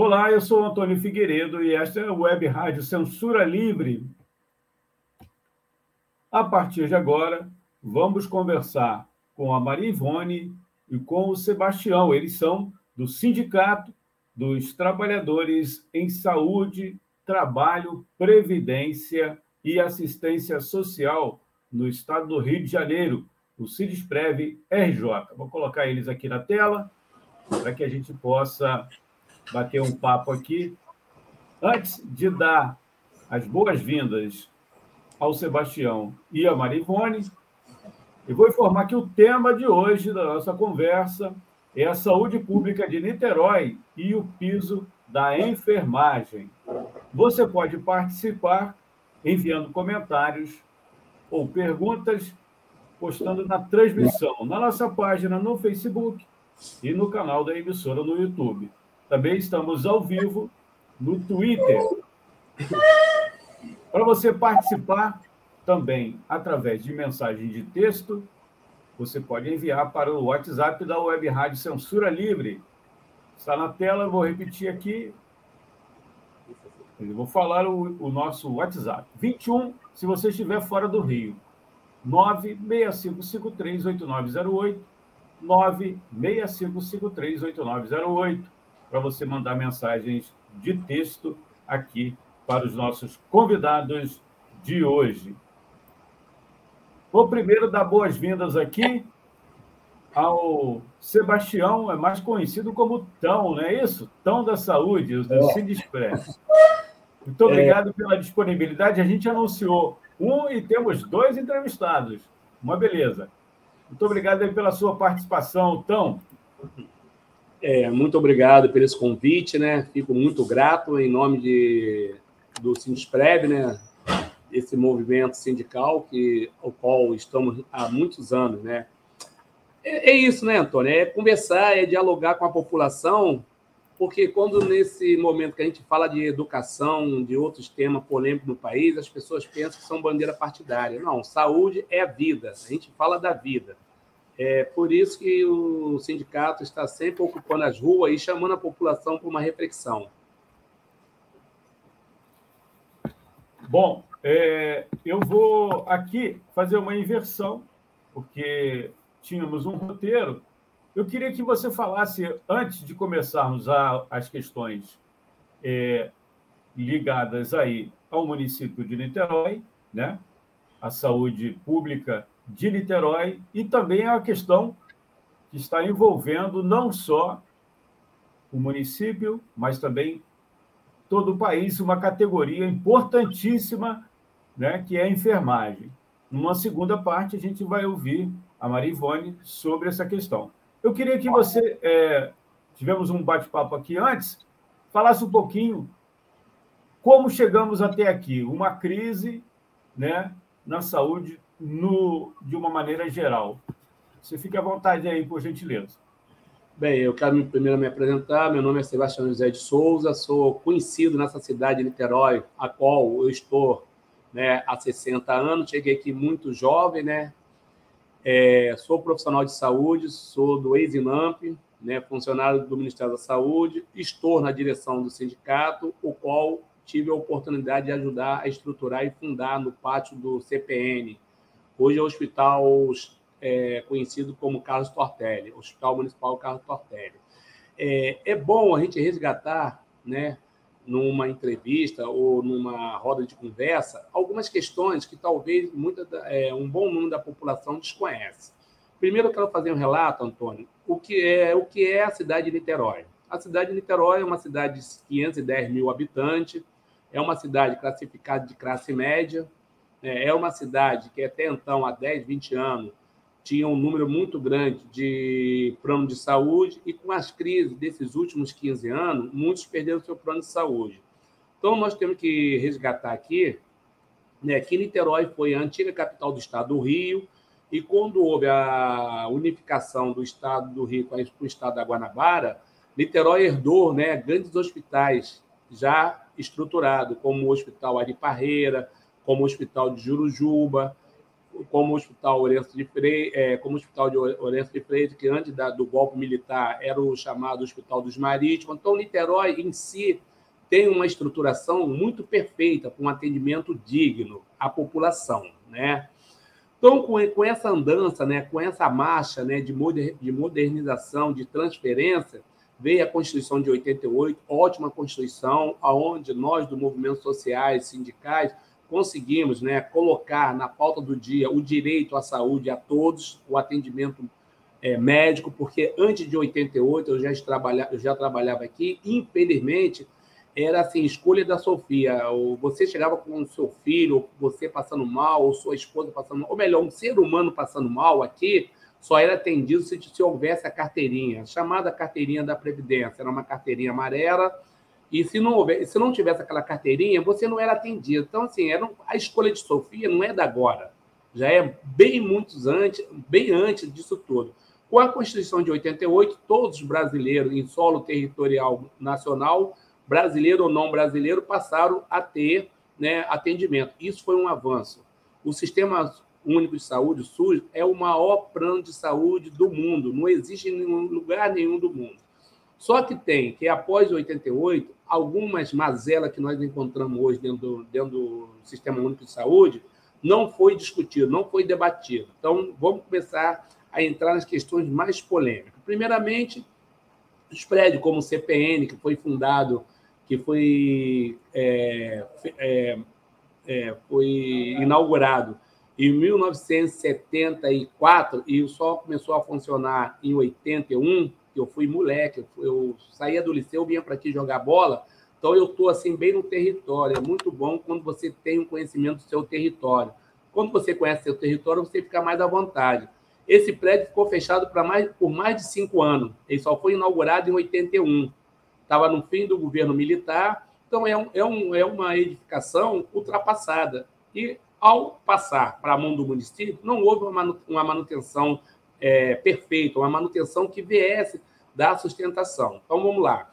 Olá, eu sou Antônio Figueiredo e esta é a Web Rádio Censura Livre. A partir de agora, vamos conversar com a Maria Ivone e com o Sebastião. Eles são do Sindicato dos Trabalhadores em Saúde, Trabalho, Previdência e Assistência Social no Estado do Rio de Janeiro, o Cidesprev RJ. Vou colocar eles aqui na tela para que a gente possa bater um papo aqui. Antes de dar as boas-vindas ao Sebastião e à Marivone, eu vou informar que o tema de hoje da nossa conversa é a saúde pública de Niterói e o piso da enfermagem. Você pode participar enviando comentários ou perguntas, postando na transmissão, na nossa página no Facebook e no canal da emissora no YouTube. Também estamos ao vivo no Twitter. Para você participar também através de mensagem de texto, você pode enviar para o WhatsApp da Web Rádio Censura Livre. Está na tela, vou repetir aqui. Eu vou falar o, o nosso WhatsApp. 21, se você estiver fora do Rio. 965538908. 965538908. Para você mandar mensagens de texto aqui para os nossos convidados de hoje. Vou primeiro dar boas-vindas aqui ao Sebastião, é mais conhecido como Tão, não é isso? Tão da Saúde, do é. Express. Muito obrigado é. pela disponibilidade. A gente anunciou um e temos dois entrevistados. Uma beleza. Muito obrigado pela sua participação, Tão. É, muito obrigado por esse convite, né? Fico muito grato em nome de, do Sindesprev, né? esse movimento sindical que o qual estamos há muitos anos, né? É, é, isso, né, Antônio? É conversar, é dialogar com a população, porque quando nesse momento que a gente fala de educação, de outros temas polêmicos no país, as pessoas pensam que são bandeira partidária. Não, saúde é a vida. A gente fala da vida. É por isso que o sindicato está sempre ocupando as ruas e chamando a população para uma reflexão. Bom, é, eu vou aqui fazer uma inversão, porque tínhamos um roteiro. Eu queria que você falasse, antes de começarmos a, as questões é, ligadas aí ao município de Niterói, né? a saúde pública de Niterói, e também a questão que está envolvendo não só o município, mas também todo o país, uma categoria importantíssima né, que é a enfermagem. Numa segunda parte, a gente vai ouvir a Maria Ivone sobre essa questão. Eu queria que você, é, tivemos um bate-papo aqui antes, falasse um pouquinho como chegamos até aqui, uma crise né, na saúde no, de uma maneira geral. Você fique à vontade aí, por gentileza. Bem, eu quero primeiro me apresentar. Meu nome é Sebastião José de Souza, sou conhecido nessa cidade de Niterói, a qual eu estou né, há 60 anos, cheguei aqui muito jovem, né? É, sou profissional de saúde, sou do Exinamp, né, funcionário do Ministério da Saúde, estou na direção do sindicato, o qual tive a oportunidade de ajudar a estruturar e fundar no pátio do CPN. Hoje é o hospital é, conhecido como Carlos Tortelli, Hospital Municipal Carlos Tortelli. É, é bom a gente resgatar né, numa entrevista ou numa roda de conversa algumas questões que talvez muita, é, um bom número da população desconhece. Primeiro, eu quero fazer um relato, Antônio, o que é o que é a cidade de Niterói. A cidade de Niterói é uma cidade de 510 mil habitantes, é uma cidade classificada de classe média? É uma cidade que até então, há 10, 20 anos, tinha um número muito grande de plano de saúde e com as crises desses últimos 15 anos, muitos perderam seu plano de saúde. Então, nós temos que resgatar aqui né, que Niterói foi a antiga capital do estado do Rio, e quando houve a unificação do estado do Rio com o estado da Guanabara, Niterói herdou né, grandes hospitais já estruturados, como o Hospital Ari Parreira, como o Hospital de Jurujuba, como o Hospital Orense de Freitas, é, como o Hospital de Orense de Freitas, que antes do golpe militar era o chamado Hospital dos Marítimos. Então, Niterói em si tem uma estruturação muito perfeita, com um atendimento digno à população, né? Então, com, com essa andança, né, com essa marcha né, de, moder, de modernização, de transferência, veio a Constituição de 88, ótima Constituição, aonde nós do movimento sociais, sindicais, conseguimos né, colocar na pauta do dia o direito à saúde a todos, o atendimento é, médico, porque antes de 88 eu já, trabalha, eu já trabalhava aqui, infelizmente era assim, escolha da Sofia. Ou você chegava com o seu filho, ou você passando mal, ou sua esposa passando mal, ou melhor, um ser humano passando mal aqui, só era atendido se, se houvesse a carteirinha, chamada carteirinha da Previdência. Era uma carteirinha amarela, e se não, houver, se não tivesse aquela carteirinha, você não era atendido. Então, assim, era, a escolha de Sofia não é da agora. Já é bem muitos antes, bem antes disso tudo. Com a Constituição de 88, todos os brasileiros em solo territorial nacional brasileiro ou não brasileiro, passaram a ter né, atendimento. Isso foi um avanço. O Sistema Único de Saúde, o SUS, é o maior plano de saúde do mundo, não existe em lugar nenhum do mundo. Só que tem que, após 88, algumas mazelas que nós encontramos hoje dentro do, dentro do Sistema Único de Saúde não foi discutido, não foi debatido. Então, vamos começar a entrar nas questões mais polêmicas. Primeiramente, os prédios como o CPN, que foi fundado que foi, é, é, é, foi inaugurado em 1974 e só começou a funcionar em 81, que eu fui moleque, eu saía do liceu, vinha para aqui jogar bola, então eu estou assim bem no território. É muito bom quando você tem um conhecimento do seu território. Quando você conhece seu território, você fica mais à vontade. Esse prédio ficou fechado mais, por mais de cinco anos. Ele só foi inaugurado em 81 estava no fim do governo militar, então é, um, é, um, é uma edificação ultrapassada. E, ao passar para a mão do município, não houve uma manutenção é, uma manutenção que viesse da sustentação. Então, vamos lá.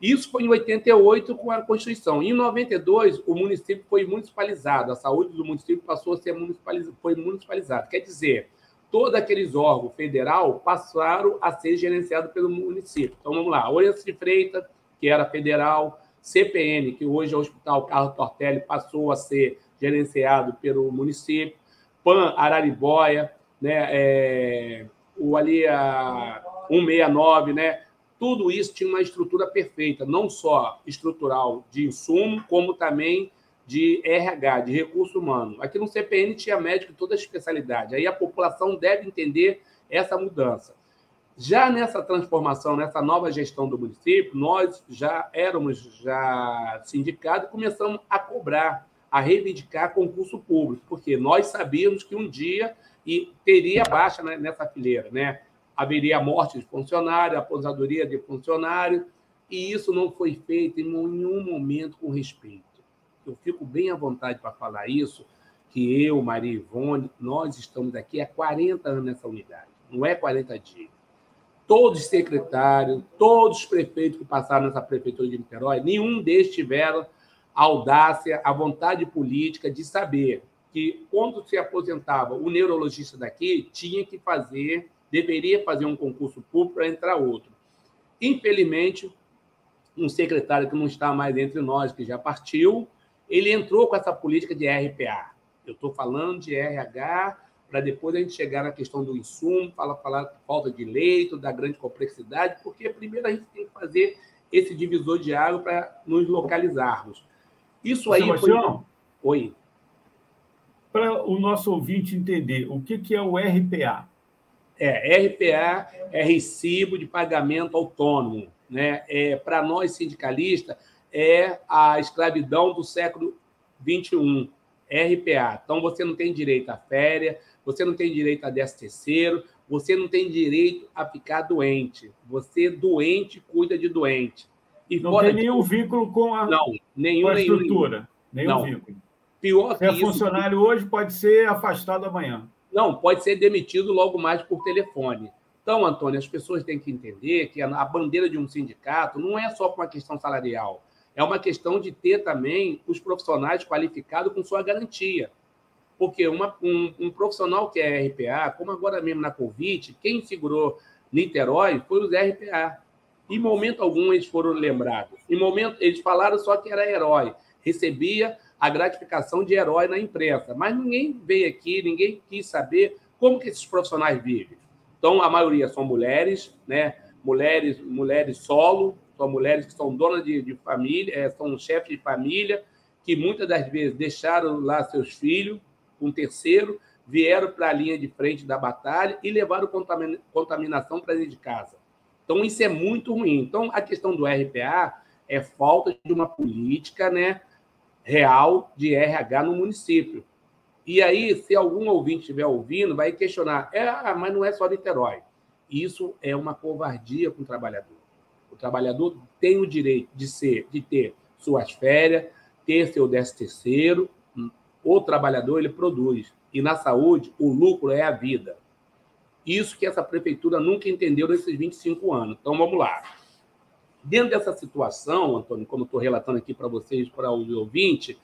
Isso foi em 88 com a Constituição. Em 92, o município foi municipalizado, a saúde do município passou a ser municipalizada, foi municipalizada. Quer dizer, todos aqueles órgãos federal passaram a ser gerenciados pelo município. Então, vamos lá. Oriente de Freitas, que era federal, CPN, que hoje é o Hospital Carlos Tortelli, passou a ser gerenciado pelo município, PAN Araribóia, né, é, o ali a 169, né, tudo isso tinha uma estrutura perfeita, não só estrutural de insumo, como também de RH, de recurso humano. Aqui no CPN tinha médico toda a especialidade. Aí a população deve entender essa mudança. Já nessa transformação, nessa nova gestão do município, nós já éramos já sindicato e começamos a cobrar, a reivindicar concurso público, porque nós sabíamos que um dia e teria baixa nessa fileira, né? Haveria morte de funcionário, aposentadoria de funcionário, e isso não foi feito em nenhum momento com respeito. Eu fico bem à vontade para falar isso, que eu, Maria Ivone, nós estamos aqui há 40 anos nessa unidade, não é 40 dias todos os secretários, todos os prefeitos que passaram nessa prefeitura de Niterói, nenhum deles tiveram a audácia, a vontade política de saber que, quando se aposentava o neurologista daqui, tinha que fazer, deveria fazer um concurso público para entrar outro. Infelizmente, um secretário que não está mais entre nós, que já partiu, ele entrou com essa política de RPA. Eu estou falando de RH para depois a gente chegar na questão do insumo, falar, falar falta de leito, da grande complexidade, porque primeiro a gente tem que fazer esse divisor de água para nos localizarmos. Isso aí Sebastião, foi... Oi. Para o nosso ouvinte entender, o que, que é o RPA? É, RPA é recibo de pagamento autônomo. Né? É, para nós sindicalistas, é a escravidão do século XXI, RPA. Então, você não tem direito à férias, você não tem direito a décimo terceiro, você não tem direito a ficar doente. Você, doente, cuida de doente. E não tem nenhum de... vínculo com a, não, nenhum, com a estrutura. Nenhum, nenhum vínculo. Pior Se que é isso, funcionário hoje, pode ser afastado amanhã. Não, pode ser demitido logo mais por telefone. Então, Antônio, as pessoas têm que entender que a bandeira de um sindicato não é só uma questão salarial, é uma questão de ter também os profissionais qualificados com sua garantia. Porque uma, um, um, profissional que é RPA, como agora mesmo na Covid, quem segurou Niterói foi os RPA. Em momento algum eles foram lembrados. Em momento eles falaram só que era herói, recebia a gratificação de herói na imprensa, mas ninguém veio aqui, ninguém quis saber como que esses profissionais vivem. Então, a maioria são mulheres, né? Mulheres, mulheres solo, são mulheres que são donas de, de família, é, são chefes de família, que muitas das vezes deixaram lá seus filhos, um terceiro, vieram para a linha de frente da batalha e levaram contaminação para dentro de casa. Então, isso é muito ruim. Então, a questão do RPA é falta de uma política né, real de RH no município. E aí, se algum ouvinte estiver ouvindo, vai questionar: é, ah, mas não é só Niterói. Isso é uma covardia com o trabalhador. O trabalhador tem o direito de ser, de ter suas férias, ter seu décimo terceiro. O trabalhador ele produz. E na saúde, o lucro é a vida. Isso que essa prefeitura nunca entendeu nesses 25 anos. Então, vamos lá. Dentro dessa situação, Antônio, como estou relatando aqui para vocês, para o ouvinte,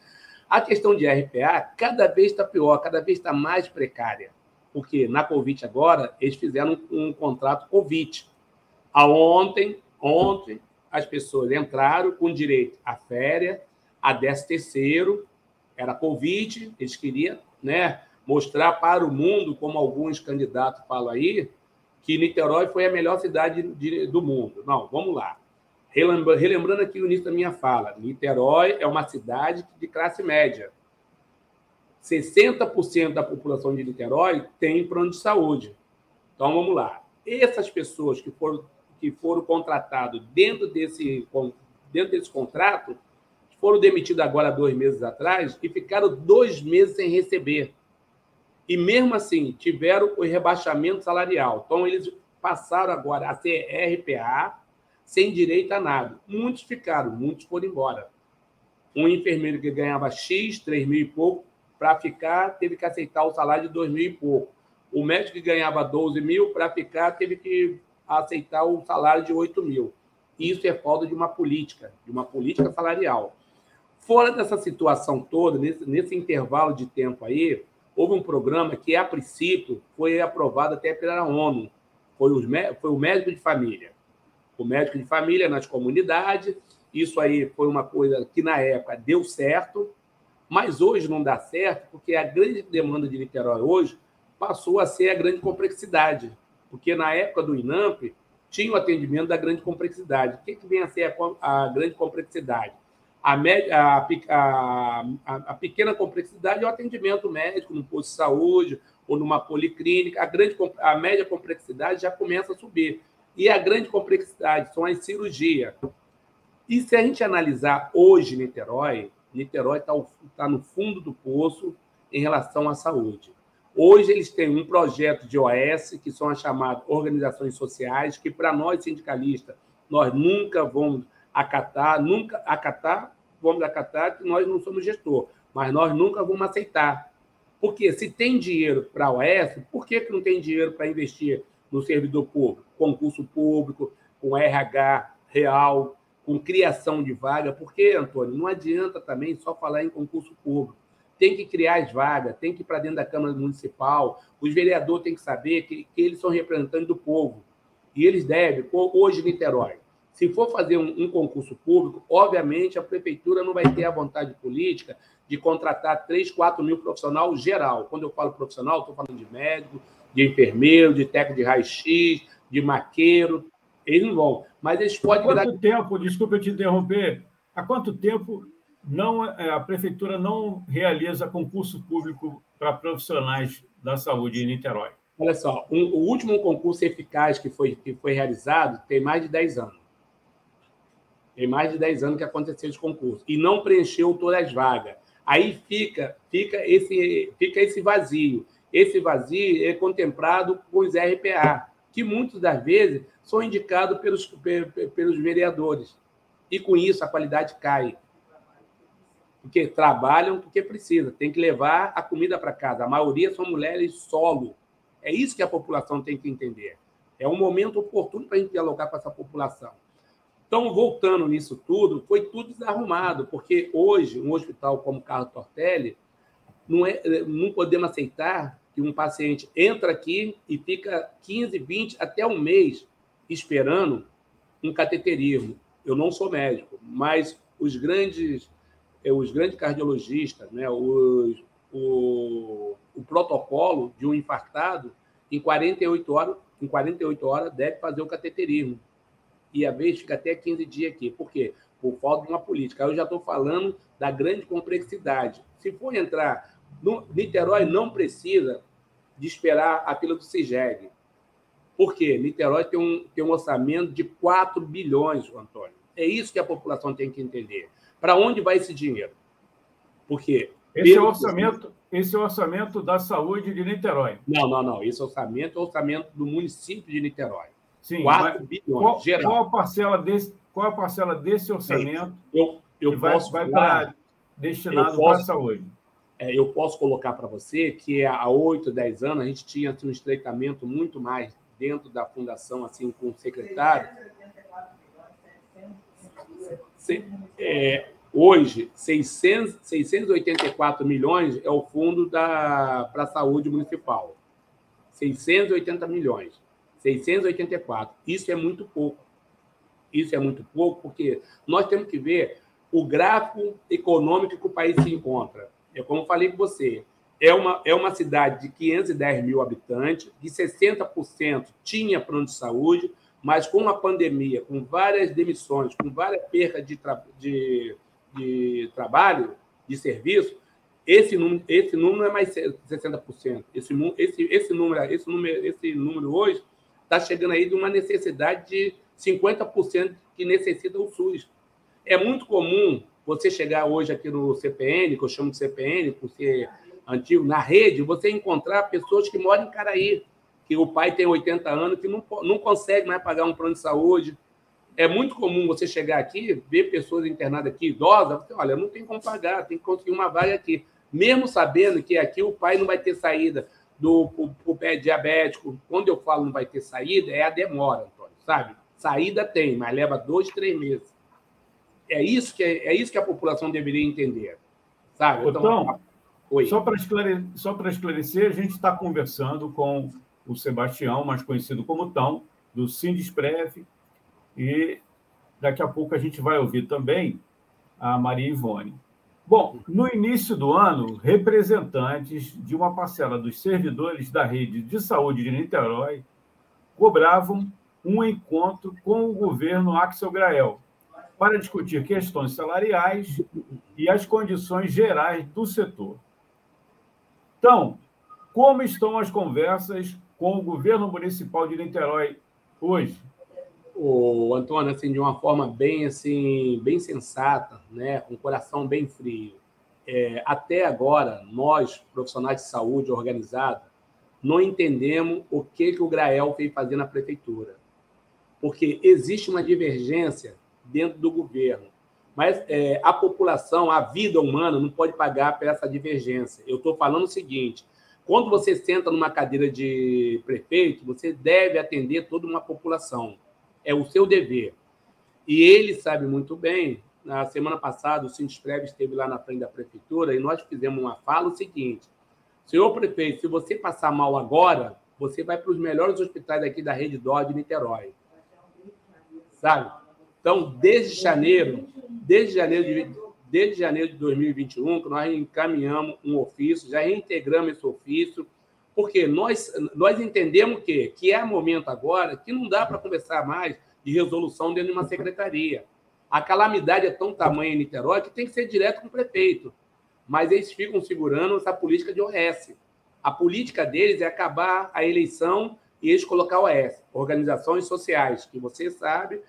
a questão de RPA cada vez está pior, cada vez está mais precária. Porque na Covid agora, eles fizeram um, um contrato Covid. A ontem, ontem, as pessoas entraram com direito à férias, a 10 terceiro, era Covid, eles queriam né, mostrar para o mundo, como alguns candidatos falam aí, que Niterói foi a melhor cidade de, do mundo. Não, vamos lá. Relembrando aqui o início da minha fala, Niterói é uma cidade de classe média. 60% da população de Niterói tem plano de saúde. Então, vamos lá. Essas pessoas que foram, que foram contratadas dentro desse, dentro desse contrato foram demitidas agora dois meses atrás e ficaram dois meses sem receber. E mesmo assim, tiveram o rebaixamento salarial. Então, eles passaram agora a ser RPA, sem direito a nada. Muitos ficaram, muitos foram embora. Um enfermeiro que ganhava X, 3 mil e pouco, para ficar, teve que aceitar o salário de 2 mil e pouco. O médico que ganhava 12 mil, para ficar, teve que aceitar o salário de 8 mil. Isso é falta de uma política, de uma política salarial. Fora dessa situação toda, nesse, nesse intervalo de tempo aí, houve um programa que, a princípio, foi aprovado até pela ONU. Foi, os, foi o médico de família o médico de família nas comunidades. Isso aí foi uma coisa que na época deu certo, mas hoje não dá certo, porque a grande demanda de Niterói hoje passou a ser a grande complexidade. Porque na época do INAMP tinha o atendimento da grande complexidade. O que, que vem a ser a, a grande complexidade? A, a, a, a, pequena complexidade é o atendimento médico no posto de saúde ou numa policlínica. A, grande, a média complexidade já começa a subir. E a grande complexidade são as cirurgias. E se a gente analisar hoje Niterói, Niterói está tá no fundo do poço em relação à saúde. Hoje eles têm um projeto de OS, que são as chamadas organizações sociais, que para nós sindicalistas, nós nunca vamos acatar, nunca acatar, vamos acatar que nós não somos gestor, mas nós nunca vamos aceitar. Porque se tem dinheiro para a OS, por que, que não tem dinheiro para investir no servidor público, concurso público, com RH real, com criação de vaga, porque, Antônio, não adianta também só falar em concurso público. Tem que criar as vagas, tem que ir para dentro da Câmara Municipal, os vereadores têm que saber que, que eles são representantes do povo. E eles devem, hoje Niterói, se for fazer um, um, concurso público, obviamente a prefeitura não vai ter a vontade política de contratar 3, 4 mil profissional geral. Quando eu falo profissional, estou falando de médico, de enfermeiro, de técnico de raio-x, de maqueiro. Eles não vão. Mas eles podem. Há quanto virar... tempo, desculpa eu te interromper, há quanto tempo não, é, a prefeitura não realiza concurso público para profissionais da saúde em Niterói? Olha só, um, o último concurso eficaz que foi, que foi realizado tem mais de 10 anos. Tem mais de 10 anos que aconteceu esse concurso. E não preencheu todas as vagas. Aí fica, fica, esse, fica esse vazio. Esse vazio é contemplado com os RPA, que muitas das vezes são indicados pelos, pelos vereadores. E com isso a qualidade cai. Porque trabalham porque precisa, tem que levar a comida para casa. A maioria são mulheres solo. É isso que a população tem que entender. É um momento oportuno para a gente dialogar com essa população. Então, voltando nisso tudo, foi tudo desarrumado, porque hoje, um hospital como Carlos Tortelli, não, é, não podemos aceitar que um paciente entra aqui e fica 15, 20, até um mês esperando um cateterismo. Eu não sou médico, mas os grandes, é, os grandes cardiologistas, né, os, o, o protocolo de um infartado, em 48 horas, em 48 horas deve fazer o cateterismo e a vez fica até 15 dias aqui. Por quê? Por falta de uma política. Eu já estou falando da grande complexidade. Se for entrar, no, Niterói não precisa de esperar a fila do CIGEG. Por quê? Niterói tem um, tem um orçamento de 4 bilhões, Antônio. É isso que a população tem que entender. Para onde vai esse dinheiro? Porque. Esse é o orçamento, esse é o orçamento da saúde de Niterói. Não, não, não. Esse orçamento é o orçamento do município de Niterói. Sim, 4 bilhões, qual, geral. Qual a parcela desse, qual a parcela desse orçamento eu, eu que vai, vai para destinado para a saúde? É, eu posso colocar para você que há 8, 10 anos a gente tinha assim, um estreitamento muito mais dentro da fundação, assim, com o secretário. É, hoje, 600, 684 milhões é o fundo para a saúde municipal. 680 milhões. 684. Isso é muito pouco. Isso é muito pouco, porque nós temos que ver o gráfico econômico que o país se encontra. É como falei com você, é uma, é uma cidade de 510 mil habitantes, de 60% tinha plano de saúde, mas com a pandemia, com várias demissões, com várias percas de, tra de, de trabalho, de serviço, esse número, esse número é mais 60%. Esse, esse, esse, número, esse, número, esse número hoje está chegando aí de uma necessidade de 50% que necessita o SUS. É muito comum você chegar hoje aqui no CPN, que eu chamo de CPN, por ser antigo, na rede, você encontrar pessoas que moram em Caraí, que o pai tem 80 anos, que não, não consegue mais pagar um plano de saúde. É muito comum você chegar aqui, ver pessoas internadas aqui, idosas, você, olha, não tem como pagar, tem que conseguir uma vaga aqui. Mesmo sabendo que aqui o pai não vai ter saída do pro pé diabético, quando eu falo não vai ter saída, é a demora, Antônio, sabe? Saída tem, mas leva dois, três meses. É isso que, é, é isso que a população deveria entender, sabe? Então, Oi. só para esclarecer, só esclarecer, a gente está conversando com o Sebastião, mais conhecido como Tão, do Sindesprev, e daqui a pouco a gente vai ouvir também a Maria Ivone. Bom, no início do ano, representantes de uma parcela dos servidores da rede de saúde de Niterói cobravam um encontro com o governo Axel Grael para discutir questões salariais e as condições gerais do setor. Então, como estão as conversas com o governo municipal de Niterói hoje? o Antônio, assim, de uma forma bem, assim, bem sensata, né, com o coração bem frio. É, até agora, nós, profissionais de saúde organizados, não entendemos o que, que o Grael fez fazer na prefeitura. Porque existe uma divergência dentro do governo. Mas é, a população, a vida humana, não pode pagar por essa divergência. Eu estou falando o seguinte: quando você senta numa cadeira de prefeito, você deve atender toda uma população é o seu dever. E ele sabe muito bem. Na semana passada, o Sindesprev esteve lá na frente da prefeitura e nós fizemos uma fala o seguinte: senhor prefeito, se você passar mal agora, você vai para os melhores hospitais aqui da rede Dó de Niterói. Sabe? Então, desde janeiro, desde janeiro de, desde janeiro de 2021, que nós encaminhamos um ofício, já reintegramos esse ofício, porque nós, nós entendemos que, que é momento agora que não dá para conversar mais de resolução dentro de uma secretaria. A calamidade é tão tamanha em Niterói que tem que ser direto com o prefeito. Mas eles ficam segurando essa política de OS. A política deles é acabar a eleição e eles colocar o OS, organizações sociais, que você sabe,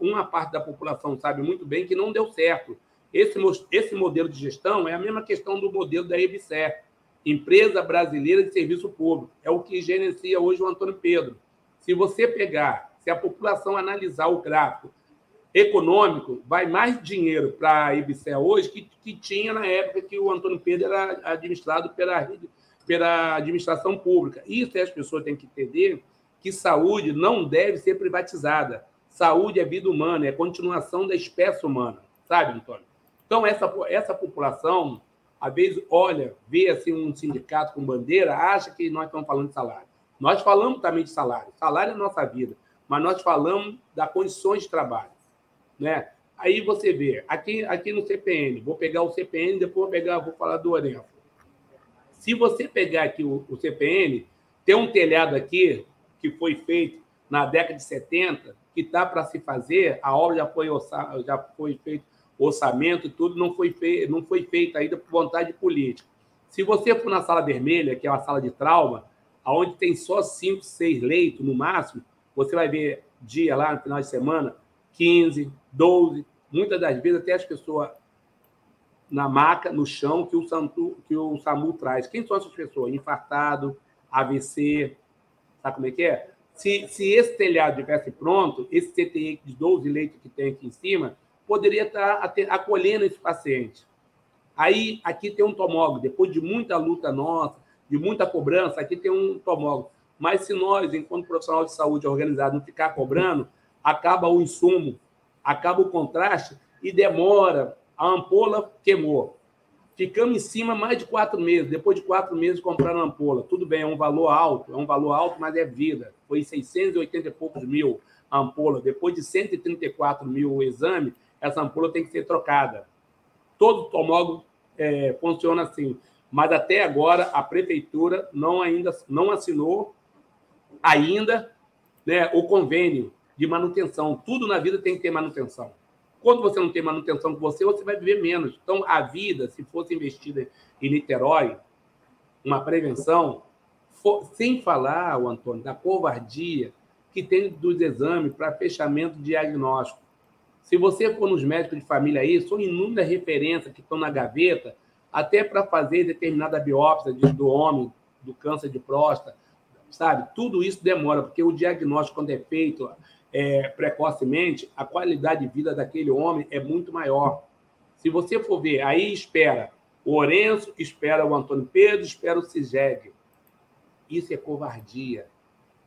uma parte da população sabe muito bem que não deu certo. Esse, esse modelo de gestão é a mesma questão do modelo da EBSER, Empresa Brasileira de Serviço Público. É o que gerencia hoje o Antônio Pedro. Se você pegar, se a população analisar o gráfico econômico, vai mais dinheiro para a IBCE hoje que, que tinha na época que o Antônio Pedro era administrado pela, pela administração pública. Isso as pessoas têm que entender que saúde não deve ser privatizada. Saúde é vida humana, é continuação da espécie humana, sabe, Antônio? Então, essa, essa população, às vezes, olha, vê assim, um sindicato com bandeira, acha que nós estamos falando de salário. Nós falamos também de salário. Salário é nossa vida, mas nós falamos das condições de trabalho. Né? Aí você vê, aqui, aqui no CPN, vou pegar o CPN, depois vou pegar, vou falar do Orenfo. Se você pegar aqui o, o CPN, tem um telhado aqui que foi feito na década de 70, que está para se fazer, a obra já foi, já foi feito orçamento e tudo, não foi, feito, não foi feito ainda por vontade política. Se você for na sala vermelha, que é uma sala de trauma, onde tem só cinco, seis leitos no máximo, você vai ver dia lá no final de semana, 15, 12, muitas das vezes até as pessoas na maca, no chão, que o, SAMU, que o SAMU traz. Quem são essas pessoas? Infartado, AVC, sabe como é que é? Se, se esse telhado estivesse pronto, esse CTI de 12 leitos que tem aqui em cima, poderia estar acolhendo esse paciente. Aí, aqui tem um tomógrafo, depois de muita luta nossa, de muita cobrança, aqui tem um tomógrafo. Mas se nós, enquanto profissional de saúde organizado, não ficar cobrando, acaba o insumo, acaba o contraste e demora. A ampola queimou. Ficamos em cima mais de quatro meses. Depois de quatro meses, compraram a ampola. Tudo bem, é um valor alto, é um valor alto, mas é vida. Foi 680 e poucos mil ampola. Depois de 134 mil o exame, essa ampola tem que ser trocada. Todo tomógrafo é, funciona assim. Mas até agora a prefeitura não ainda não assinou ainda né, o convênio de manutenção. Tudo na vida tem que ter manutenção. Quando você não tem manutenção com você, você vai viver menos. Então, a vida, se fosse investida em Niterói, uma prevenção, sem falar, o Antônio, da covardia que tem dos exames para fechamento diagnóstico. Se você for nos médicos de família aí, são inúmeras referências que estão na gaveta, até para fazer determinada biópsia do homem, do câncer de próstata, sabe? Tudo isso demora, porque o diagnóstico, quando é feito é, precocemente, a qualidade de vida daquele homem é muito maior. Se você for ver, aí espera o Orenço, espera o Antônio Pedro, espera o Ciseg. Isso é covardia.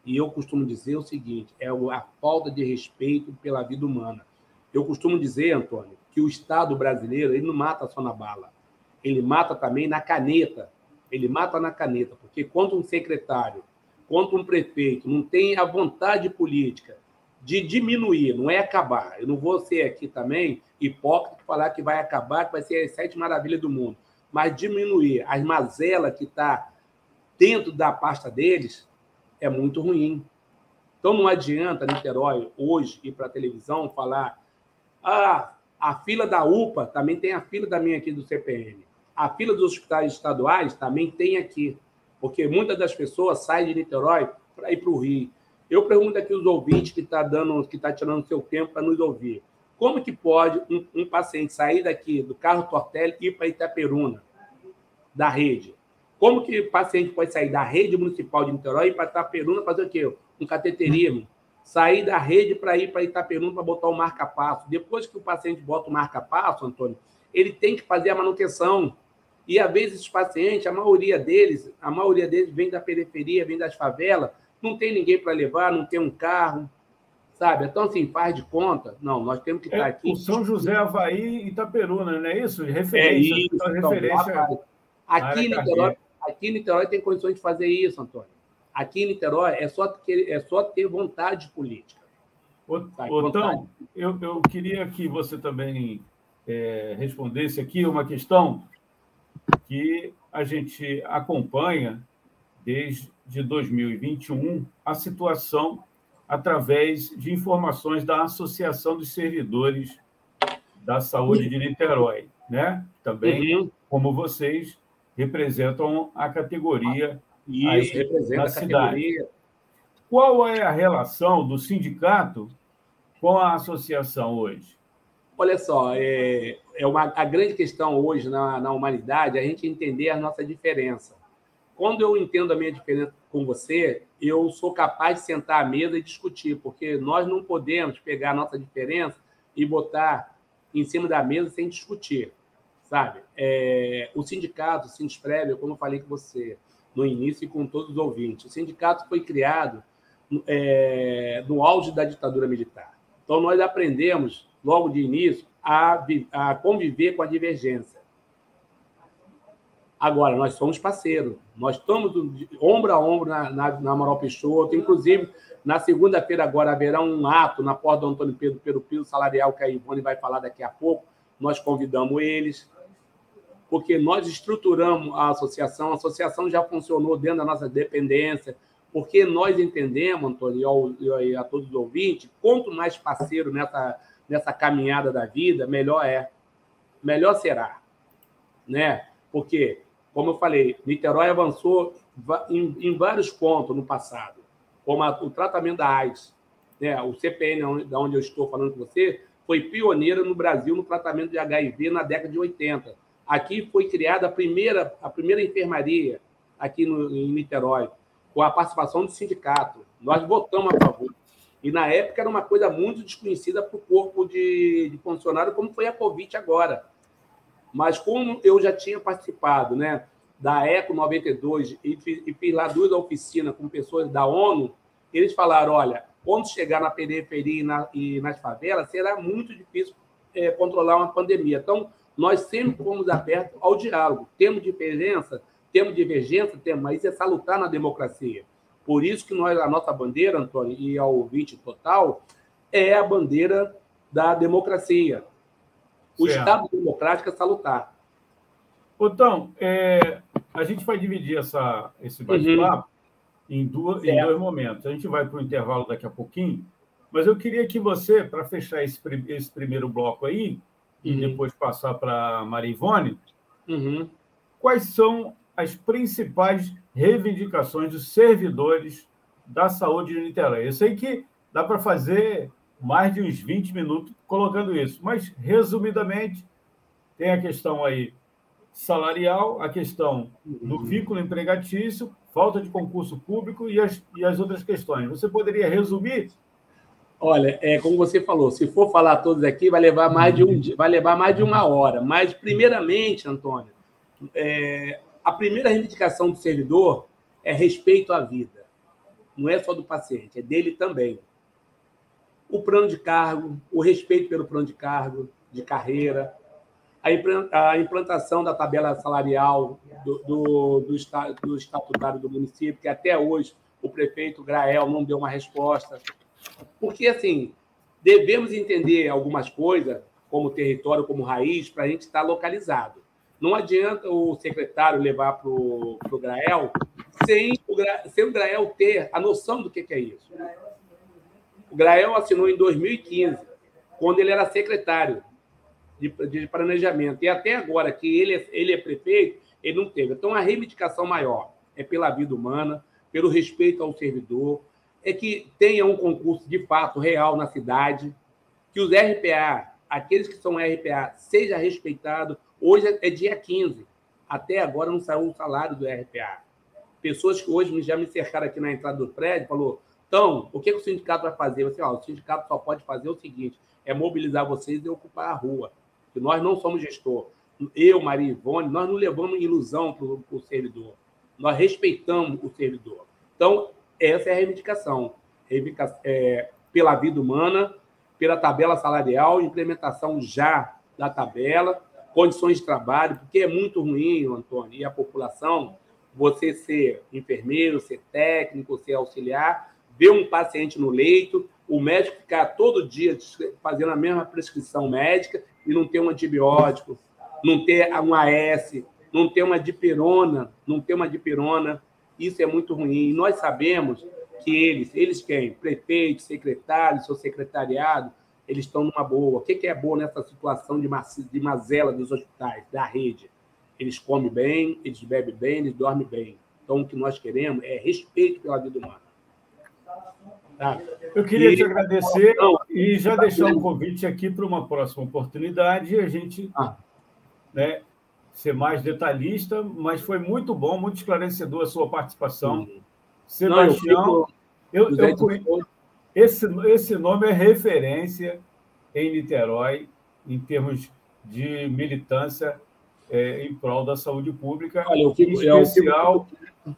E eu costumo dizer o seguinte: é a falta de respeito pela vida humana. Eu costumo dizer, Antônio, que o Estado brasileiro ele não mata só na bala, ele mata também na caneta. Ele mata na caneta, porque quando um secretário, quando um prefeito não tem a vontade política de diminuir, não é acabar. Eu não vou ser aqui também hipócrita falar que vai acabar, que vai ser as sete maravilhas do mundo, mas diminuir as mazelas que está dentro da pasta deles é muito ruim. Então não adianta Niterói hoje ir para a televisão falar ah, a fila da UPA também tem a fila da minha aqui do CPM. A fila dos hospitais estaduais também tem aqui, porque muitas das pessoas saem de Niterói para ir para o Rio. Eu pergunto aqui os ouvintes que está dando, que está tirando seu tempo para nos ouvir. Como que pode um, um, paciente sair daqui do carro Tortelli e ir para Itaperuna, da rede? Como que o paciente pode sair da rede municipal de Niterói para Itaperuna fazer o quê? Um cateterismo sair da rede para ir para Itaperuna para botar o marca-passo. Depois que o paciente bota o marca-passo, Antônio, ele tem que fazer a manutenção. E às vezes os pacientes, a maioria deles, a maioria deles vem da periferia, vem das favelas, não tem ninguém para levar, não tem um carro, sabe? Então, assim, faz de conta. Não, nós temos que estar é, aqui. O São José, Havaí e Itaperuna, não é isso? Referência. É isso. Então, referência aqui, em Niterói, aqui em Niterói tem condições de fazer isso, Antônio. Aqui em Niterói é só ter, é só ter vontade política. Então, eu, eu queria que você também é, respondesse aqui uma questão que a gente acompanha desde 2021 a situação através de informações da Associação dos Servidores da Saúde de Niterói, né? Também, uhum. como vocês, representam a categoria isso, representa a categoria. Qual é a relação do sindicato com a associação hoje? Olha só, é, é uma, a grande questão hoje na, na humanidade é a gente entender a nossa diferença. Quando eu entendo a minha diferença com você, eu sou capaz de sentar à mesa e discutir, porque nós não podemos pegar a nossa diferença e botar em cima da mesa sem discutir, sabe? É, o sindicato, o Sindesprev, como eu falei com você no início e com todos os ouvintes, o sindicato foi criado é, no auge da ditadura militar. Então, nós aprendemos, logo de início, a, a conviver com a divergência. Agora, nós somos parceiros, nós estamos ombro a ombro na, na, na Amaral Peixoto, inclusive na segunda-feira agora haverá um ato na porta do Antônio Pedro piso salarial que a Ivone vai falar daqui a pouco. Nós convidamos eles, porque nós estruturamos a associação, a associação já funcionou dentro da nossa dependência, porque nós entendemos, Antônio, e a todos os ouvintes, quanto mais parceiro nessa, nessa caminhada da vida, melhor é. Melhor será. Né? Porque, como eu falei, Niterói avançou em, em vários pontos no passado, como a, o tratamento da AIDS. Né? O CPN, da onde eu estou falando com você, foi pioneira no Brasil no tratamento de HIV na década de 80. Aqui foi criada a primeira, a primeira enfermaria aqui no, em Niterói com a participação do sindicato. Nós votamos a favor. E na época era uma coisa muito desconhecida para o corpo de, de funcionário, como foi a Covid agora. Mas como eu já tinha participado né, da ECO 92 e, e fiz lá duas oficinas com pessoas da ONU, eles falaram: olha, quando chegar na periferia e, na, e nas favelas, será muito difícil é, controlar uma pandemia. Então, nós sempre fomos abertos ao diálogo. Temos diferença, temos divergência, temos, mas isso é salutar na democracia. Por isso que nós, a nossa bandeira, Antônio, e ao ouvinte total, é a bandeira da democracia. O certo. Estado democrático é salutar. Então, é, a gente vai dividir essa, esse bate-papo uhum. em, duas, em dois momentos. A gente vai para o intervalo daqui a pouquinho, mas eu queria que você, para fechar esse, esse primeiro bloco aí, uhum. e depois passar para a Maria Ivone, uhum. quais são as principais reivindicações dos servidores da saúde de Niterói. Eu sei que dá para fazer mais de uns 20 minutos colocando isso, mas resumidamente tem a questão aí salarial, a questão do vínculo empregatício, falta de concurso público e as, e as outras questões. Você poderia resumir? Olha, é como você falou, se for falar todos aqui, vai levar mais de um vai levar mais de uma hora. Mas primeiramente, Antônio, é, a primeira reivindicação do servidor é respeito à vida. Não é só do paciente, é dele também. O plano de cargo, o respeito pelo plano de cargo, de carreira, a implantação da tabela salarial do, do, do, do estatutário do município, que até hoje o prefeito Grael não deu uma resposta. Porque, assim, devemos entender algumas coisas, como território, como raiz, para a gente estar localizado. Não adianta o secretário levar para o Grael sem o, sem o Grael ter a noção do que, que é isso. O Grael assinou em 2015, quando ele era secretário de, de planejamento. E até agora, que ele, é, ele é prefeito, ele não teve. Então, a reivindicação maior é pela vida humana, pelo respeito ao servidor, é que tenha um concurso de fato real na cidade, que os RPA, aqueles que são RPA, seja respeitado Hoje é dia 15. Até agora não saiu o salário do RPA. Pessoas que hoje já me cercaram aqui na entrada do prédio falou: então, o que, o sindicato vai fazer? Você, ó, o sindicato só pode fazer o seguinte: é mobilizar vocês e ocupar a rua. Que nós não somos gestor. Eu, Maria Ivone, nós não levamos ilusão para o servidor. Nós respeitamos o servidor. Então, essa é a reivindicação. Reivindica, é, pela vida humana, pela tabela salarial, implementação já da tabela condições de trabalho, porque é muito ruim, Antônio, e a população, você ser enfermeiro, ser técnico, ser auxiliar, ver um paciente no leito, o médico ficar todo dia fazendo a mesma prescrição médica e não ter um antibiótico, não ter um AS, não ter uma dipirona, não ter uma dipirona, isso é muito ruim. E nós sabemos que eles, eles quem? Prefeito, secretário, seu secretariado, eles estão numa boa. O que é boa nessa situação de, de mazela dos hospitais, da rede? Eles comem bem, eles bebem bem, eles dormem bem. Então, o que nós queremos é respeito pela vida humana. Tá. Eu queria e... te agradecer e já deixar um convite aqui para uma próxima oportunidade, a gente ah. né, ser mais detalhista, mas foi muito bom, muito esclarecedor a sua participação. Sebastião, Não, eu, eu, eu, esse, esse nome é referência em Niterói, em termos de militância é, em prol da saúde pública, Olha, fico, em especial, fico...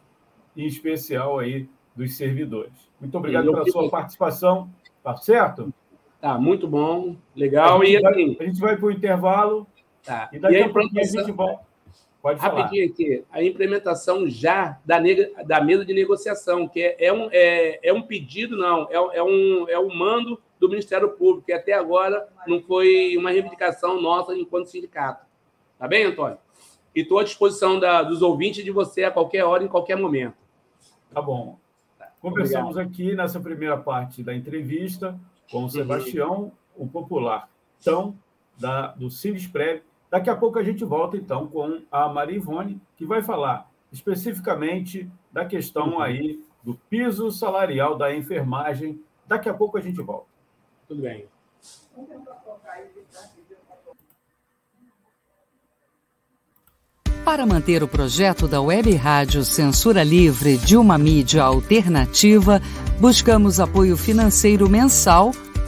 em especial aí dos servidores. Muito obrigado pela fico... sua participação, tá certo? Tá, muito bom, legal. A gente, e, vai, assim, a gente vai para o intervalo tá. e daqui e a, pouquinho a gente volta. Pode Rapidinho falar. aqui, a implementação já da, da mesa de negociação, que é, é, um, é, é um pedido, não, é, é, um, é um mando do Ministério Público, que até agora não foi uma reivindicação nossa enquanto sindicato. Tá bem, Antônio? E estou à disposição da, dos ouvintes de você a qualquer hora, em qualquer momento. Tá bom. Conversamos Obrigado. aqui nessa primeira parte da entrevista com o uhum. Sebastião, o popular, então, da, do Sindesprev, Daqui a pouco a gente volta, então, com a Maria Ivone, que vai falar especificamente da questão uhum. aí do piso salarial da enfermagem. Daqui a pouco a gente volta. Tudo bem. Para manter o projeto da Web Rádio Censura Livre de uma mídia alternativa, buscamos apoio financeiro mensal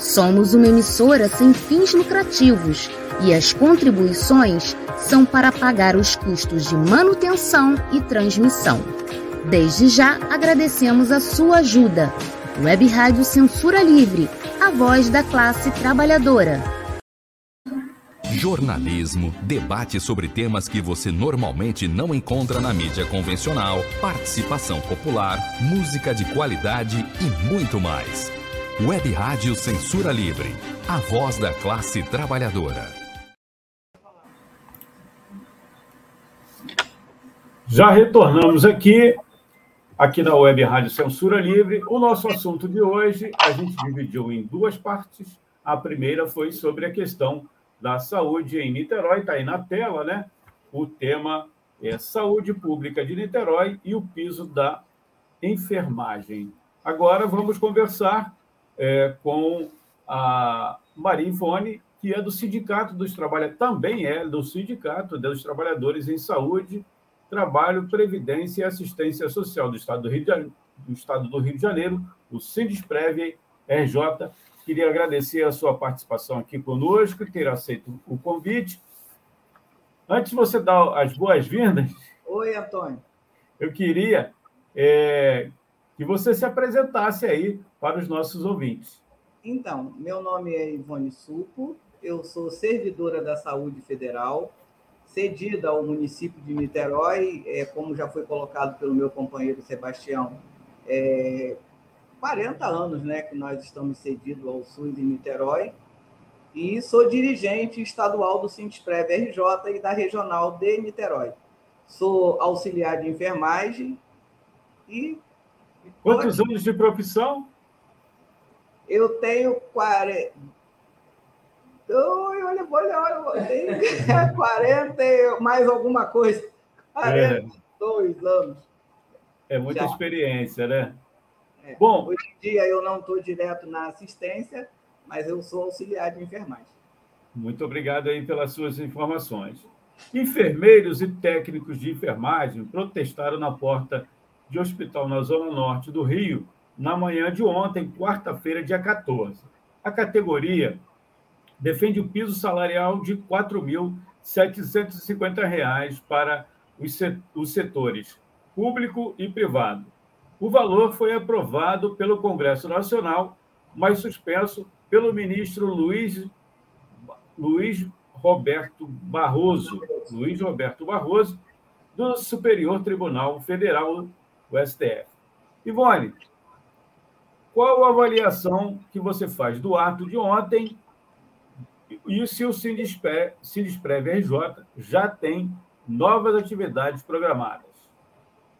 Somos uma emissora sem fins lucrativos e as contribuições são para pagar os custos de manutenção e transmissão. Desde já agradecemos a sua ajuda. Web Rádio Censura Livre, a voz da classe trabalhadora. Jornalismo, debate sobre temas que você normalmente não encontra na mídia convencional, participação popular, música de qualidade e muito mais. Web Rádio Censura Livre, a voz da classe trabalhadora. Já retornamos aqui, aqui na Web Rádio Censura Livre. O nosso assunto de hoje a gente dividiu em duas partes. A primeira foi sobre a questão da saúde em Niterói, está aí na tela, né? O tema é Saúde Pública de Niterói e o piso da enfermagem. Agora vamos conversar é, com a Maria Ivone, que é do Sindicato dos Trabalhadores, também é do Sindicato dos Trabalhadores em Saúde, Trabalho, Previdência e Assistência Social do Estado do Rio de Janeiro, do, Estado do Rio de Janeiro o Sindesprev RJ. Queria agradecer a sua participação aqui conosco, ter aceito o convite. Antes de você dar as boas-vindas. Oi, Antônio. Eu queria é, que você se apresentasse aí para os nossos ouvintes. Então, meu nome é Ivone Supo, eu sou servidora da Saúde Federal, cedida ao município de Niterói, é, como já foi colocado pelo meu companheiro Sebastião, é, 40 anos né, que nós estamos cedidos ao SUS em Niterói, e sou dirigente estadual do Sindesprev RJ e da regional de Niterói. Sou auxiliar de enfermagem e Quantos anos de profissão? Eu tenho 40. Oi, olha, olha, olha, tenho 40 mais alguma coisa. 42 é. anos. É muita Já. experiência, né? É. Bom, hoje em dia eu não estou direto na assistência, mas eu sou auxiliar de enfermagem. Muito obrigado aí pelas suas informações. Enfermeiros e técnicos de enfermagem protestaram na porta de hospital na Zona Norte do Rio na manhã de ontem, quarta-feira, dia 14. A categoria defende o piso salarial de R$ 4.750 para os setores público e privado. O valor foi aprovado pelo Congresso Nacional, mas suspenso pelo ministro Luiz, Luiz Roberto Barroso, Luiz Roberto Barroso, do Superior Tribunal Federal, o STF. Ivone, qual a avaliação que você faz do ato de ontem e se o Sindespre, Sindesprev RJ já tem novas atividades programadas?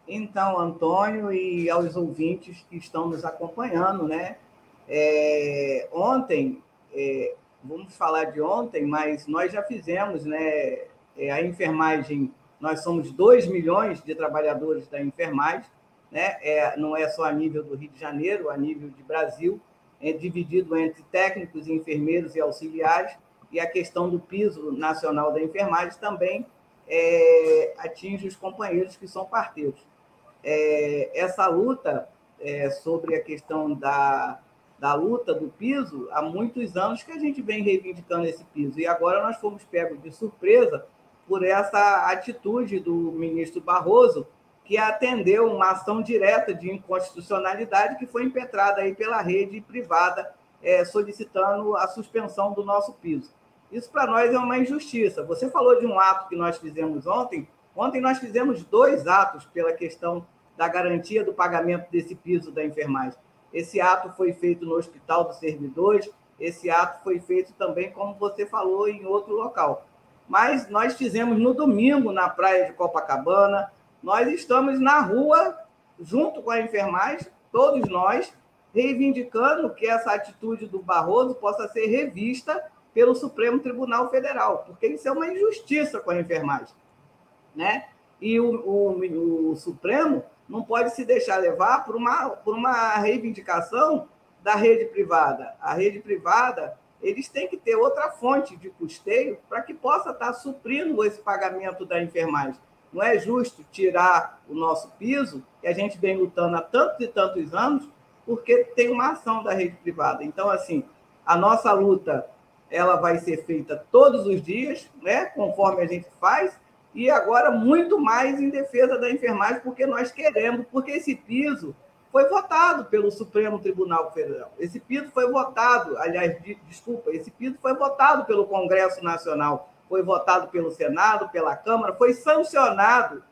Então, Antônio e aos ouvintes que estão nos acompanhando, né? É, ontem, é, vamos falar de ontem, mas nós já fizemos, né? É, a enfermagem, nós somos 2 milhões de trabalhadores da enfermagem, né? É, não é só a nível do Rio de Janeiro, a nível de Brasil, é dividido entre técnicos, enfermeiros e auxiliares, e a questão do piso nacional da enfermagem também é, atinge os companheiros que são parteiros é, essa luta é, sobre a questão da, da luta do piso, há muitos anos que a gente vem reivindicando esse piso, e agora nós fomos pegos de surpresa por essa atitude do ministro Barroso, que atendeu uma ação direta de inconstitucionalidade que foi impetrada aí pela rede privada, é, solicitando a suspensão do nosso piso. Isso para nós é uma injustiça. Você falou de um ato que nós fizemos ontem, Ontem nós fizemos dois atos pela questão da garantia do pagamento desse piso da enfermagem. Esse ato foi feito no Hospital dos Servidores, esse ato foi feito também, como você falou, em outro local. Mas nós fizemos no domingo na praia de Copacabana, nós estamos na rua, junto com a enfermagem, todos nós, reivindicando que essa atitude do Barroso possa ser revista pelo Supremo Tribunal Federal, porque isso é uma injustiça com a enfermagem né? E o, o, o Supremo não pode se deixar levar por uma, por uma reivindicação da rede privada. A rede privada, eles têm que ter outra fonte de custeio para que possa estar suprindo esse pagamento da enfermagem. Não é justo tirar o nosso piso, que a gente vem lutando há tantos e tantos anos, porque tem uma ação da rede privada. Então, assim, a nossa luta ela vai ser feita todos os dias, né, conforme a gente faz, e agora muito mais em defesa da enfermagem, porque nós queremos, porque esse piso foi votado pelo Supremo Tribunal Federal. Esse piso foi votado, aliás, de, desculpa, esse piso foi votado pelo Congresso Nacional, foi votado pelo Senado, pela Câmara, foi sancionado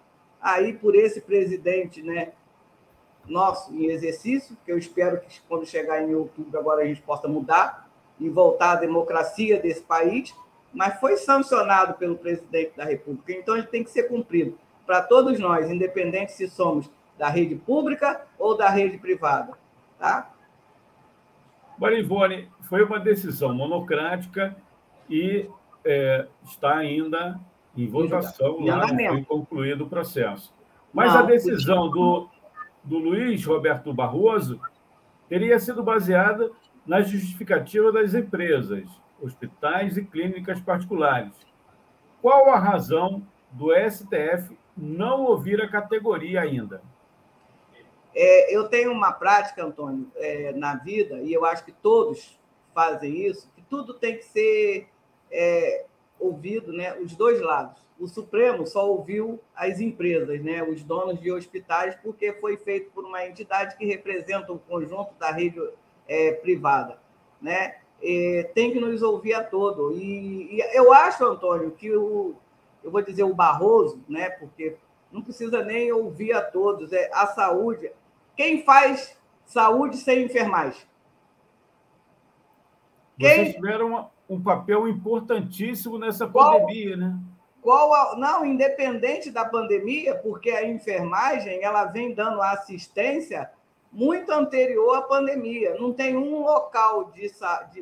aí por esse presidente, né, nosso em exercício, que eu espero que quando chegar em outubro agora a gente possa mudar e voltar à democracia desse país mas foi sancionado pelo presidente da República. Então, ele tem que ser cumprido para todos nós, independente se somos da rede pública ou da rede privada. Tá? Marivone, foi uma decisão monocrática e é, está ainda em votação lá, não foi concluído o processo. Mas não, a decisão do, do Luiz Roberto Barroso teria sido baseada na justificativa das empresas, hospitais e clínicas particulares. Qual a razão do STF não ouvir a categoria ainda? É, eu tenho uma prática, Antônio, é, na vida, e eu acho que todos fazem isso, que tudo tem que ser é, ouvido, né, os dois lados. O Supremo só ouviu as empresas, né, os donos de hospitais, porque foi feito por uma entidade que representa o conjunto da rede é, privada. Né? é, tem que nos ouvir a todo. E, e, eu acho, Antônio, que o, eu vou dizer o Barroso, né, porque não precisa nem ouvir a todos, é a saúde. Quem faz saúde sem enfermagem? Quem... Vocês tiveram um papel importantíssimo nessa qual, pandemia, né? Qual a, não, independente da pandemia, porque a enfermagem ela vem dando assistência muito anterior à pandemia. Não tem um local de,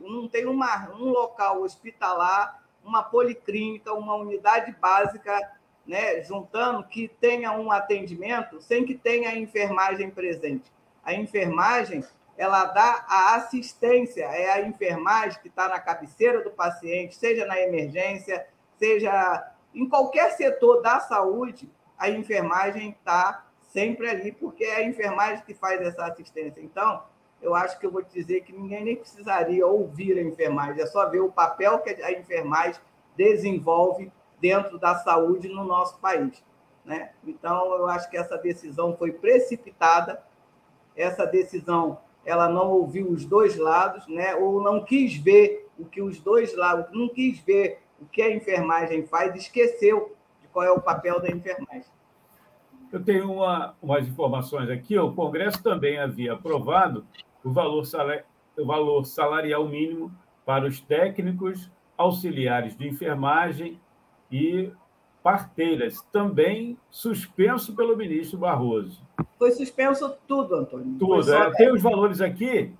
não tem uma, um local hospitalar, uma policlínica, uma unidade básica, né, juntando que tenha um atendimento sem que tenha a enfermagem presente. A enfermagem ela dá a assistência, é a enfermagem que está na cabeceira do paciente, seja na emergência, seja em qualquer setor da saúde, a enfermagem está sempre ali, porque é a enfermagem que faz essa assistência. Então, eu acho que eu vou te dizer que ninguém nem precisaria ouvir a enfermagem, é só ver o papel que a enfermagem desenvolve dentro da saúde no nosso país. Né? Então, eu acho que essa decisão foi precipitada, essa decisão ela não ouviu os dois lados, né? ou não quis ver o que os dois lados, não quis ver o que a enfermagem faz, esqueceu de qual é o papel da enfermagem. Eu tenho uma, umas informações aqui. O Congresso também havia aprovado o valor, o valor salarial mínimo para os técnicos, auxiliares de enfermagem e parteiras, também suspenso pelo ministro Barroso. Foi suspenso tudo, Antônio. Tudo. É, tem os valores aqui.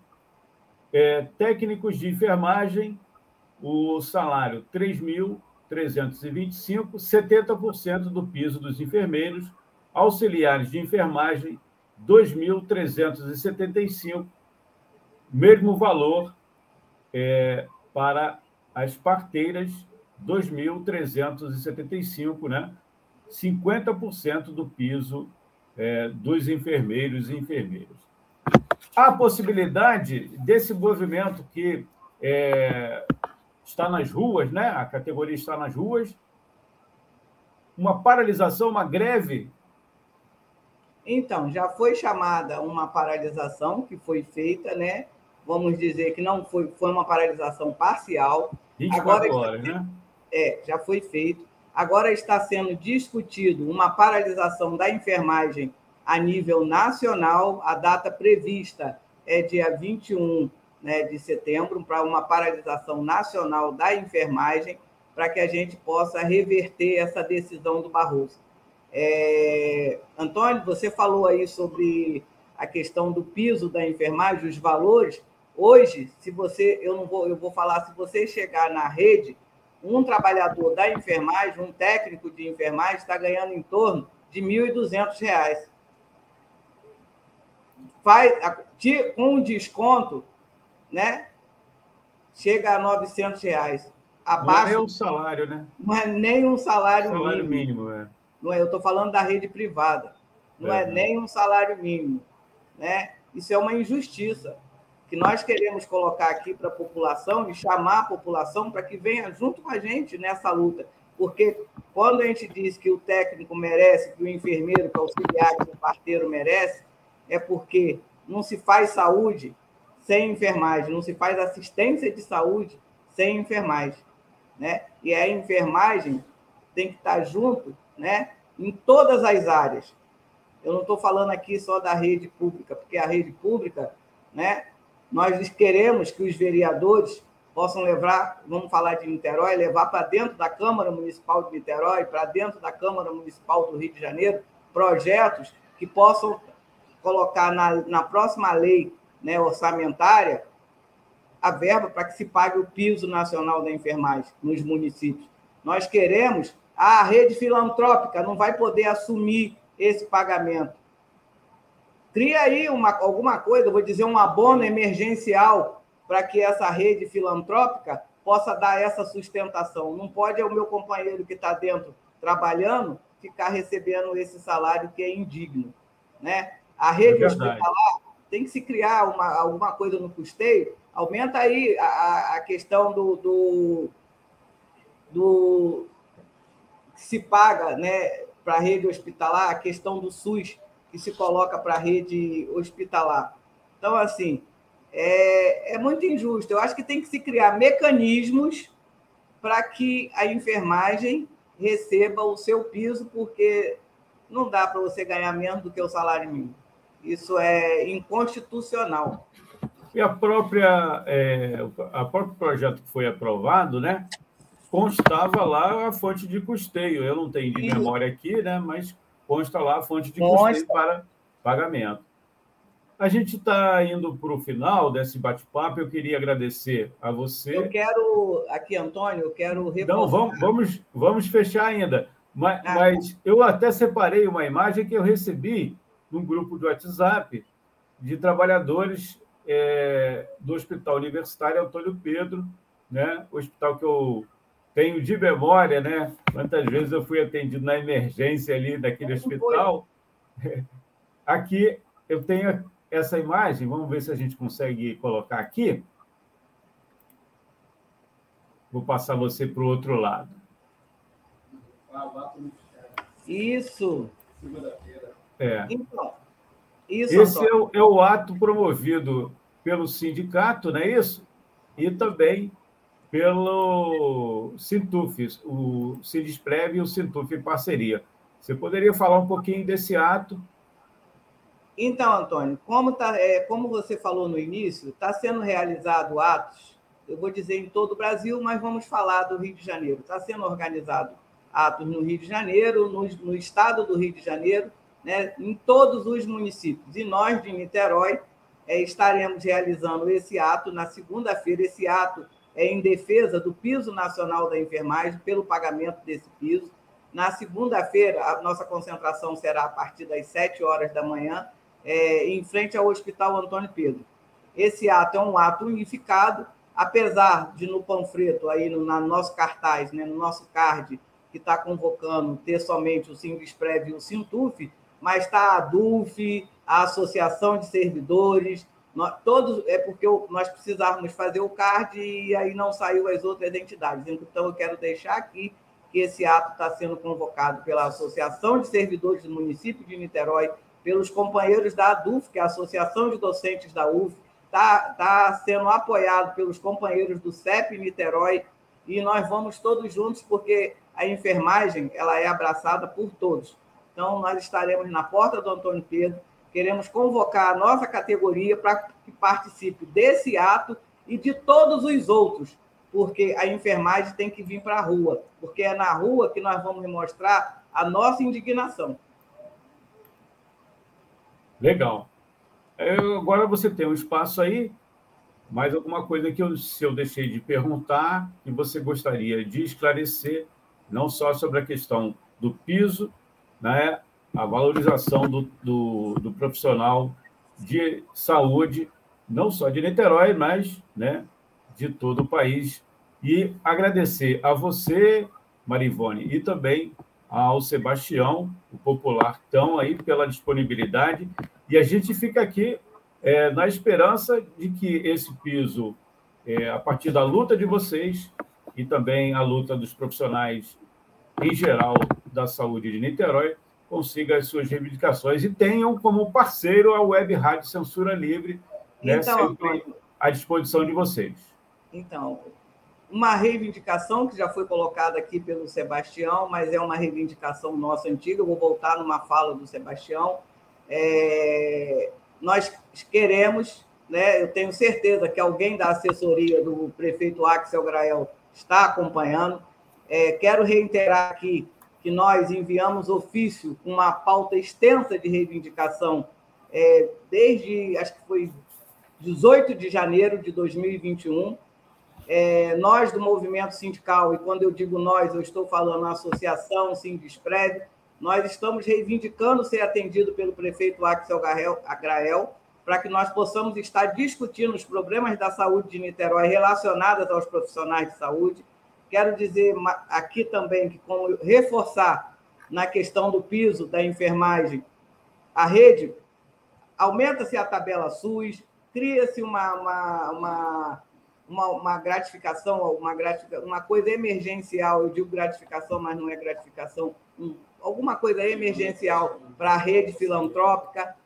É, técnicos de enfermagem, o salário 3.325, 70% do piso dos enfermeiros, auxiliares de enfermagem, 2.375, mesmo valor é, para as parteiras, 2.375, né? 50% do piso é, dos enfermeiros e enfermeiras. Há a possibilidade desse movimento que é, está nas ruas, né? a categoria está nas ruas, uma paralisação, uma greve então, já foi chamada uma paralisação que foi feita, né? Vamos dizer que não foi, foi uma paralisação parcial. 24 Agora, horas, né? É, já foi feito. Agora está sendo discutido uma paralisação da enfermagem a nível nacional. A data prevista é dia 21 né, de setembro para uma paralisação nacional da enfermagem, para que a gente possa reverter essa decisão do Barroso. É, Antônio, você falou aí sobre a questão do piso da enfermagem, os valores. Hoje, se você, eu não vou, eu vou falar, se você chegar na rede, um trabalhador da enfermagem, um técnico de enfermagem, está ganhando em torno de R$ 1.200. Faz, com um desconto, né? Chega a 900 reais. Abaixo, não é um salário, né? Não é nem um salário, salário mínimo. mínimo é. Não é, eu estou falando da rede privada. Não é, é nem um salário mínimo. Né? Isso é uma injustiça que nós queremos colocar aqui para a população e chamar a população para que venha junto com a gente nessa luta. Porque quando a gente diz que o técnico merece, que o enfermeiro, que o auxiliar, que o parteiro merece, é porque não se faz saúde sem enfermagem, não se faz assistência de saúde sem enfermagem. Né? E a enfermagem tem que estar junto né, em todas as áreas. Eu não estou falando aqui só da rede pública, porque a rede pública, né, nós queremos que os vereadores possam levar, vamos falar de Niterói, levar para dentro da Câmara Municipal de Niterói, para dentro da Câmara Municipal do Rio de Janeiro, projetos que possam colocar na, na próxima lei né, orçamentária a verba para que se pague o piso nacional da enfermagem nos municípios. Nós queremos a rede filantrópica não vai poder assumir esse pagamento. Cria aí uma, alguma coisa, vou dizer, um abono emergencial para que essa rede filantrópica possa dar essa sustentação. Não pode o meu companheiro que está dentro trabalhando ficar recebendo esse salário que é indigno. Né? A rede é hospitalar tem que se criar uma, alguma coisa no custeio. Aumenta aí a, a questão do, do, do que se paga né, para a rede hospitalar, a questão do SUS que se coloca para a rede hospitalar. Então, assim, é, é muito injusto. Eu acho que tem que se criar mecanismos para que a enfermagem receba o seu piso, porque não dá para você ganhar menos do que o salário mínimo. Isso é inconstitucional. E a própria, é, a próprio projeto que foi aprovado, né, constava lá a fonte de custeio. Eu não tenho de memória aqui, né? mas consta lá a fonte de consta. custeio para pagamento. a gente está indo para o final desse bate-papo. Eu queria agradecer a você. Eu quero, aqui, Antônio, eu quero reforçar. Não, vamos, vamos, vamos fechar ainda. Mas, ah, mas eu até separei uma imagem que eu recebi num grupo do WhatsApp de trabalhadores é, do Hospital Universitário Antônio Pedro, né? hospital que eu tenho de memória, né? Quantas vezes eu fui atendido na emergência ali daquele hospital. Aqui eu tenho essa imagem, vamos ver se a gente consegue colocar aqui. Vou passar você para o outro lado. Isso. É. Então, isso, Esse é o, é o, ato promovido pelo sindicato, não é isso? E também pelo Sintuf, o Sindesprev e o Sintuf parceria. Você poderia falar um pouquinho desse ato então, Antônio, como, tá, é, como você falou no início, está sendo realizado atos, eu vou dizer em todo o Brasil, mas vamos falar do Rio de Janeiro. Está sendo organizado atos no Rio de Janeiro, no, no estado do Rio de Janeiro, né, em todos os municípios. E nós, de Niterói, é, estaremos realizando esse ato na segunda-feira. Esse ato em defesa do piso nacional da enfermagem, pelo pagamento desse piso. Na segunda-feira, a nossa concentração será a partir das 7 horas da manhã é, em frente ao Hospital Antônio Pedro. Esse ato é um ato unificado, apesar de no panfleto, aí no, no nosso cartaz, né, no nosso card, que está convocando ter somente o Sindesprev e o Sintuf, mas está a DUF, a Associação de Servidores, nós, todos, é porque nós precisávamos fazer o card e aí não saiu as outras entidades. Então, eu quero deixar aqui que esse ato está sendo convocado pela Associação de Servidores do município de Niterói, pelos companheiros da ADUF, que é a Associação de Docentes da UF, está tá sendo apoiado pelos companheiros do CEP Niterói, e nós vamos todos juntos, porque a enfermagem ela é abraçada por todos. Então, nós estaremos na porta do Antônio Pedro, queremos convocar a nossa categoria para que participe desse ato e de todos os outros, porque a enfermagem tem que vir para a rua, porque é na rua que nós vamos mostrar a nossa indignação. Legal. Eu, agora você tem um espaço aí, mais alguma coisa que eu, se eu deixei de perguntar, que você gostaria de esclarecer, não só sobre a questão do piso, né, a valorização do, do, do profissional de saúde, não só de Niterói, mas né, de todo o país. E agradecer a você, Marivone, e também ao Sebastião, o popular tão aí pela disponibilidade. E a gente fica aqui é, na esperança de que esse piso, é, a partir da luta de vocês e também a luta dos profissionais em geral da saúde de Niterói, consiga as suas reivindicações e tenham como parceiro a Web Rádio Censura Livre, né, então, sempre à disposição de vocês. Então, uma reivindicação que já foi colocada aqui pelo Sebastião, mas é uma reivindicação nossa antiga. Eu vou voltar numa fala do Sebastião. É, nós queremos, né, eu tenho certeza que alguém da assessoria do prefeito Axel Grael está acompanhando. É, quero reiterar aqui que nós enviamos ofício com uma pauta extensa de reivindicação é, desde, acho que foi 18 de janeiro de 2021 é, nós do movimento sindical, e quando eu digo nós, eu estou falando a associação Sindesprev, nós estamos reivindicando ser atendido pelo prefeito Axel Agrael, para que nós possamos estar discutindo os problemas da saúde de Niterói relacionados aos profissionais de saúde. Quero dizer aqui também que, como reforçar na questão do piso da enfermagem, a rede aumenta-se a tabela SUS, cria-se uma, uma, uma uma, uma gratificação, uma, uma coisa emergencial, eu digo gratificação, mas não é gratificação, um, alguma coisa emergencial para a rede filantrópica,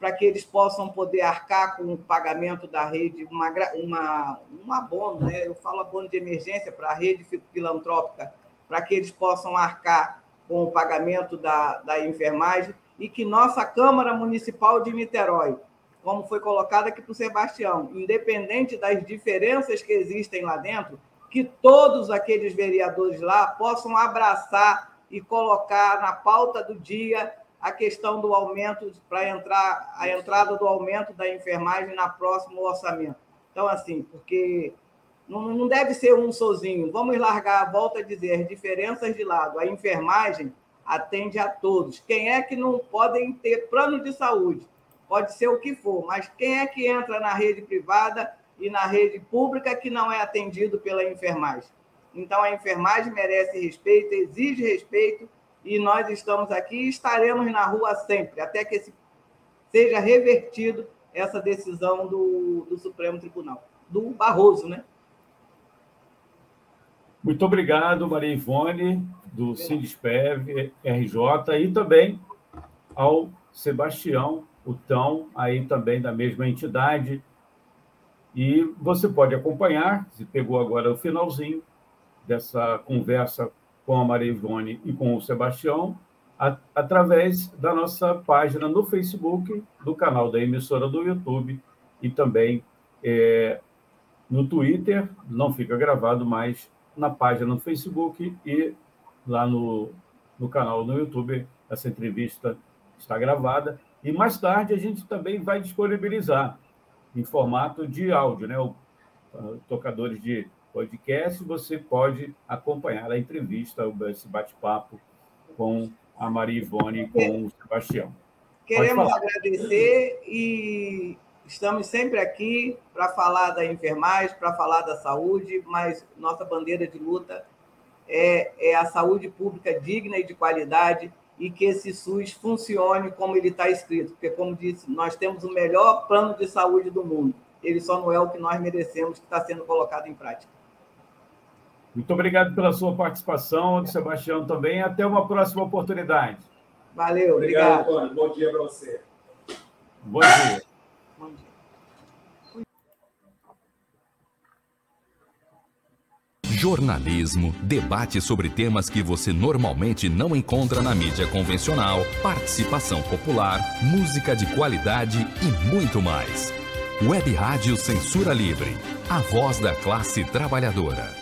para que eles possam poder arcar com o pagamento da rede, uma, uma, um abono, né? eu falo abono de emergência para a rede filantrópica, para que eles possam arcar com o pagamento da, da enfermagem e que nossa Câmara Municipal de Niterói como foi colocado aqui para o Sebastião, independente das diferenças que existem lá dentro, que todos aqueles vereadores lá possam abraçar e colocar na pauta do dia a questão do aumento para entrar a entrada do aumento da enfermagem na próximo orçamento. Então, assim, porque não, não deve ser um sozinho. Vamos largar, volta a dizer, as diferenças de lado. A enfermagem atende a todos. Quem é que não podem ter plano de saúde? Pode ser o que for, mas quem é que entra na rede privada e na rede pública que não é atendido pela enfermagem? Então, a enfermagem merece respeito, exige respeito e nós estamos aqui e estaremos na rua sempre, até que esse, seja revertido essa decisão do, do Supremo Tribunal, do Barroso, né? Muito obrigado, Maria Ivone, do Sindespev, RJ, e também ao Sebastião, o Tão, aí também da mesma entidade. E você pode acompanhar, se pegou agora o finalzinho dessa conversa com a Maria Ivone e com o Sebastião, a, através da nossa página no Facebook, do canal da emissora do YouTube e também é, no Twitter, não fica gravado, mas na página no Facebook e lá no, no canal no YouTube, essa entrevista está gravada. E mais tarde a gente também vai disponibilizar em formato de áudio, né? O, uh, tocadores de podcast, você pode acompanhar a entrevista, esse bate-papo com a Maria Ivone e com o Sebastião. Queremos agradecer e estamos sempre aqui para falar da enfermagem, para falar da saúde, mas nossa bandeira de luta é, é a saúde pública digna e de qualidade e que esse SUS funcione como ele está escrito, porque, como disse, nós temos o melhor plano de saúde do mundo. Ele só não é o que nós merecemos, que está sendo colocado em prática. Muito obrigado pela sua participação, Sebastião também. Até uma próxima oportunidade. Valeu, obrigado. obrigado. Bom dia para você. Bom dia. Bom dia. jornalismo, debate sobre temas que você normalmente não encontra na mídia convencional, participação popular, música de qualidade e muito mais. Web Rádio Censura Livre, a voz da classe trabalhadora.